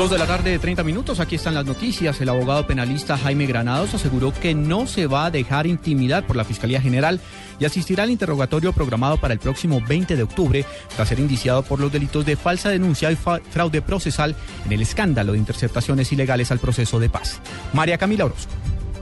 Dos de la tarde de 30 minutos, aquí están las noticias. El abogado penalista Jaime Granados aseguró que no se va a dejar intimidar por la Fiscalía General y asistirá al interrogatorio programado para el próximo 20 de octubre tras ser indiciado por los delitos de falsa denuncia y fraude procesal en el escándalo de interceptaciones ilegales al proceso de paz. María Camila Orozco.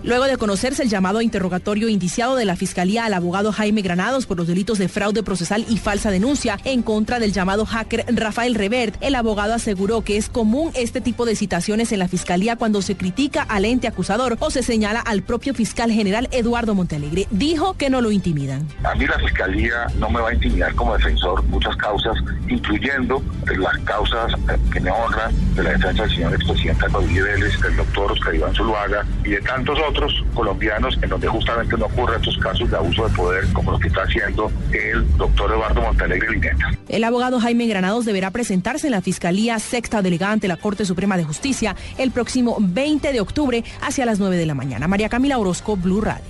Luego de conocerse el llamado a interrogatorio indiciado de la Fiscalía al abogado Jaime Granados por los delitos de fraude procesal y falsa denuncia en contra del llamado hacker Rafael Revert, el abogado aseguró que es común este tipo de citaciones en la Fiscalía cuando se critica al ente acusador o se señala al propio fiscal general Eduardo Montalegre. Dijo que no lo intimidan. A mí la Fiscalía no me va a intimidar como defensor muchas causas, incluyendo las causas que me honran de la defensa del señor expresidente Rodríguez Vélez, del doctor Oscar Iván Zuluaga y de tantos otros otros colombianos en donde justamente no ocurren estos casos de abuso de poder como lo que está haciendo el doctor Eduardo Montalegre Lineta. El abogado Jaime Granados deberá presentarse en la Fiscalía Sexta Delegada ante la Corte Suprema de Justicia el próximo 20 de octubre hacia las 9 de la mañana. María Camila Orozco, Blue Radio.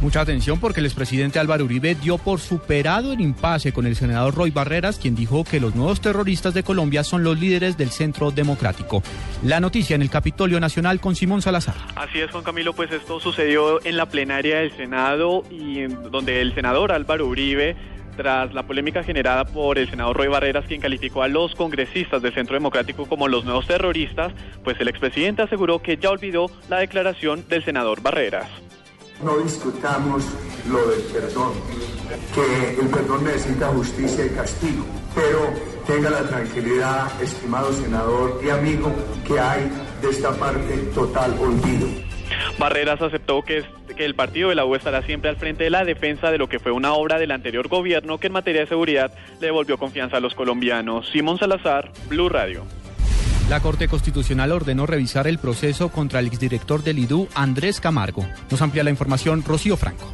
Mucha atención porque el expresidente Álvaro Uribe dio por superado el impasse con el senador Roy Barreras, quien dijo que los nuevos terroristas de Colombia son los líderes del Centro Democrático. La noticia en el Capitolio Nacional con Simón Salazar. Así es, Juan Camilo, pues esto sucedió en la plenaria del Senado y donde el senador Álvaro Uribe tras la polémica generada por el senador Roy Barreras, quien calificó a los congresistas del Centro Democrático como los nuevos terroristas, pues el expresidente aseguró que ya olvidó la declaración del senador Barreras. No discutamos lo del perdón, que el perdón necesita justicia y castigo, pero tenga la tranquilidad, estimado senador y amigo, que hay de esta parte total olvido. Barreras aceptó que, el partido de la U estará siempre al frente de la defensa de lo que fue una obra del anterior gobierno que en materia de seguridad le devolvió confianza a los colombianos. Simón Salazar, Blue Radio. La Corte Constitucional ordenó revisar el proceso contra el exdirector del IDU, Andrés Camargo. Nos amplía la información Rocío Franco.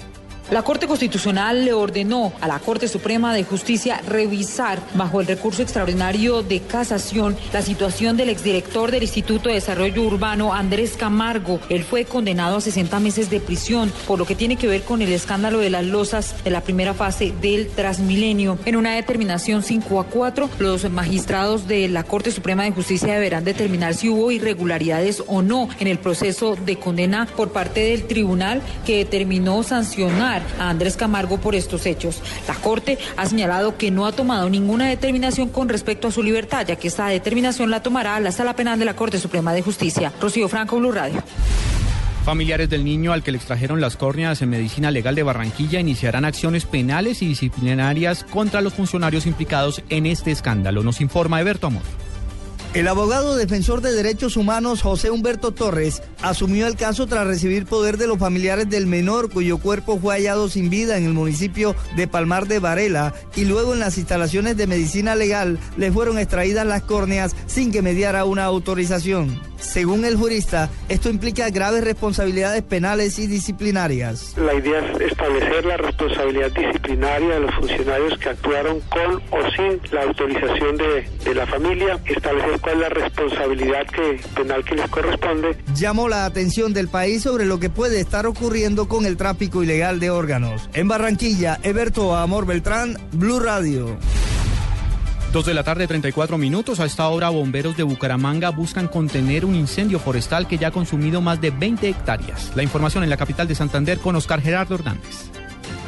La Corte Constitucional le ordenó a la Corte Suprema de Justicia revisar bajo el recurso extraordinario de casación la situación del exdirector del Instituto de Desarrollo Urbano, Andrés Camargo. Él fue condenado a 60 meses de prisión por lo que tiene que ver con el escándalo de las losas de la primera fase del Transmilenio. En una determinación 5 a 4, los magistrados de la Corte Suprema de Justicia deberán determinar si hubo irregularidades o no en el proceso de condena por parte del tribunal que determinó sancionar a Andrés Camargo por estos hechos. La Corte ha señalado que no ha tomado ninguna determinación con respecto a su libertad, ya que esta determinación la tomará la Sala Penal de la Corte Suprema de Justicia. Rocío Franco, Blue Radio. Familiares del niño al que le extrajeron las córneas en medicina legal de Barranquilla iniciarán acciones penales y disciplinarias contra los funcionarios implicados en este escándalo. Nos informa Eberto Amor. El abogado defensor de derechos humanos José Humberto Torres asumió el caso tras recibir poder de los familiares del menor cuyo cuerpo fue hallado sin vida en el municipio de Palmar de Varela y luego en las instalaciones de medicina legal le fueron extraídas las córneas sin que mediara una autorización. Según el jurista, esto implica graves responsabilidades penales y disciplinarias. La idea es establecer la responsabilidad disciplinaria de los funcionarios que actuaron con o sin la autorización de, de la familia, establecer cuál es la responsabilidad que, penal que les corresponde. Llamó la atención del país sobre lo que puede estar ocurriendo con el tráfico ilegal de órganos. En Barranquilla, Eberto Amor Beltrán, Blue Radio. Dos de la tarde, 34 minutos. A esta hora, bomberos de Bucaramanga buscan contener un incendio forestal que ya ha consumido más de 20 hectáreas. La información en la capital de Santander con Oscar Gerardo Hernández.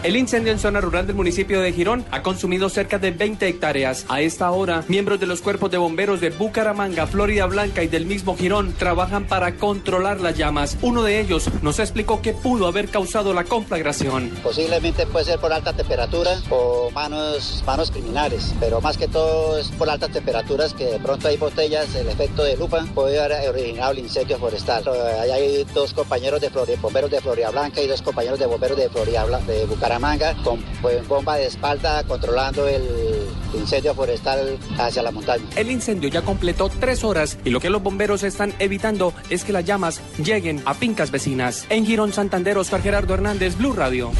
El incendio en zona rural del municipio de Girón ha consumido cerca de 20 hectáreas. A esta hora, miembros de los cuerpos de bomberos de Bucaramanga, Florida Blanca y del mismo Girón trabajan para controlar las llamas. Uno de ellos nos explicó que pudo haber causado la conflagración. Posiblemente puede ser por alta temperatura o manos, manos criminales, pero más que todo es por altas temperaturas que de pronto hay botellas, el efecto de lupa puede haber originado el incendio forestal. Ahí hay dos compañeros de bomberos de Florida Blanca y dos compañeros de bomberos de Florida de Manga con pues, bomba de espalda controlando el incendio forestal hacia la montaña. El incendio ya completó tres horas y lo que los bomberos están evitando es que las llamas lleguen a fincas vecinas. En Girón Santander, Oscar Gerardo Hernández, Blue Radio.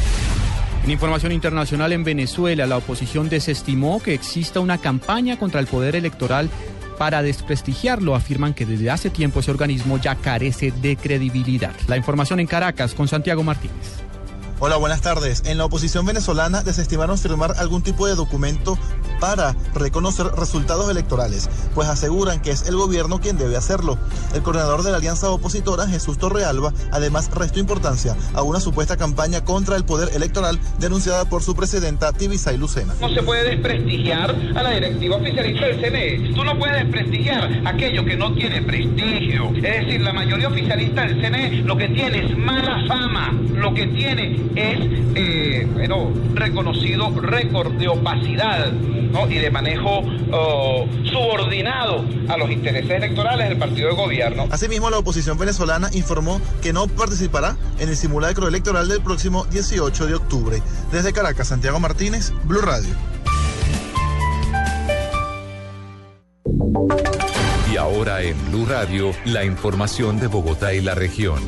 En información internacional en Venezuela, la oposición desestimó que exista una campaña contra el poder electoral para desprestigiarlo. Afirman que desde hace tiempo ese organismo ya carece de credibilidad. La información en Caracas con Santiago Martínez. Hola, buenas tardes. En la oposición venezolana desestimaron firmar algún tipo de documento para reconocer resultados electorales, pues aseguran que es el gobierno quien debe hacerlo. El coordinador de la alianza opositora, Jesús Torrealba, además restó importancia a una supuesta campaña contra el poder electoral denunciada por su presidenta Tibisay Lucena. No se puede desprestigiar a la directiva oficialista del CNE. Tú no puedes desprestigiar aquello que no tiene prestigio. Es decir, la mayoría oficialista del CNE lo que tiene es mala fama, lo que tiene es, eh, bueno, reconocido récord de opacidad y de manejo oh, subordinado a los intereses electorales del partido de gobierno. Asimismo, la oposición venezolana informó que no participará en el simulacro electoral del próximo 18 de octubre. Desde Caracas, Santiago Martínez, Blue Radio. Y ahora en Blue Radio, la información de Bogotá y la región.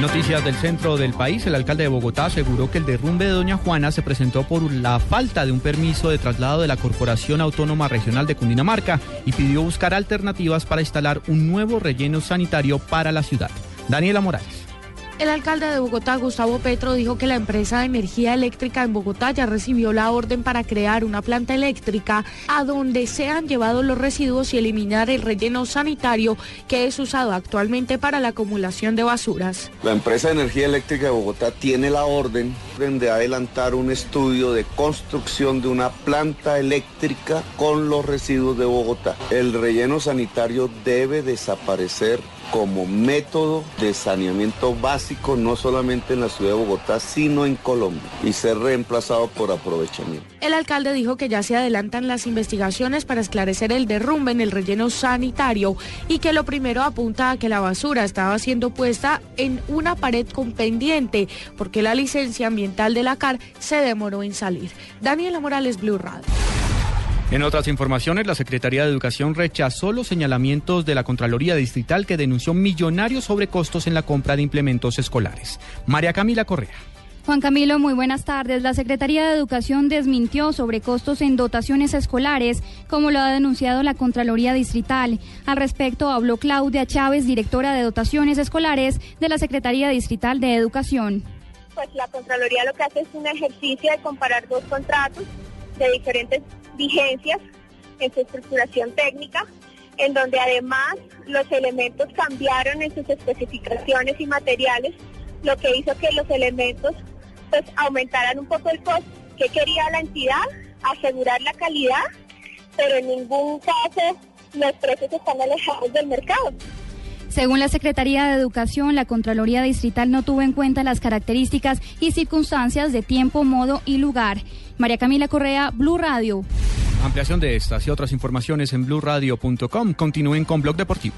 Noticias del centro del país. El alcalde de Bogotá aseguró que el derrumbe de Doña Juana se presentó por la falta de un permiso de traslado de la Corporación Autónoma Regional de Cundinamarca y pidió buscar alternativas para instalar un nuevo relleno sanitario para la ciudad. Daniela Morales. El alcalde de Bogotá, Gustavo Petro, dijo que la empresa de energía eléctrica en Bogotá ya recibió la orden para crear una planta eléctrica a donde se han llevado los residuos y eliminar el relleno sanitario que es usado actualmente para la acumulación de basuras. La empresa de energía eléctrica de Bogotá tiene la orden de adelantar un estudio de construcción de una planta eléctrica con los residuos de Bogotá. El relleno sanitario debe desaparecer como método de saneamiento básico no solamente en la ciudad de Bogotá, sino en Colombia y ser reemplazado por aprovechamiento. El alcalde dijo que ya se adelantan las investigaciones para esclarecer el derrumbe en el relleno sanitario y que lo primero apunta a que la basura estaba siendo puesta en una pared con pendiente porque la licencia ambiental de la CAR se demoró en salir. Daniela Morales, Blue Radio. En otras informaciones, la Secretaría de Educación rechazó los señalamientos de la Contraloría Distrital que denunció millonarios sobrecostos en la compra de implementos escolares. María Camila Correa. Juan Camilo, muy buenas tardes. La Secretaría de Educación desmintió sobrecostos en dotaciones escolares, como lo ha denunciado la Contraloría Distrital. Al respecto, habló Claudia Chávez, directora de dotaciones escolares de la Secretaría Distrital de Educación. Pues la Contraloría lo que hace es un ejercicio de comparar dos contratos de diferentes vigencias en su estructuración técnica, en donde además los elementos cambiaron en sus especificaciones y materiales, lo que hizo que los elementos pues aumentaran un poco el costo. que quería la entidad? Asegurar la calidad, pero en ningún caso los precios están alejados del mercado. Según la Secretaría de Educación, la Contraloría Distrital no tuvo en cuenta las características y circunstancias de tiempo, modo y lugar. María Camila Correa, Blue Radio. Ampliación de estas y otras informaciones en blueradio.com. Continúen con Blog Deportivo.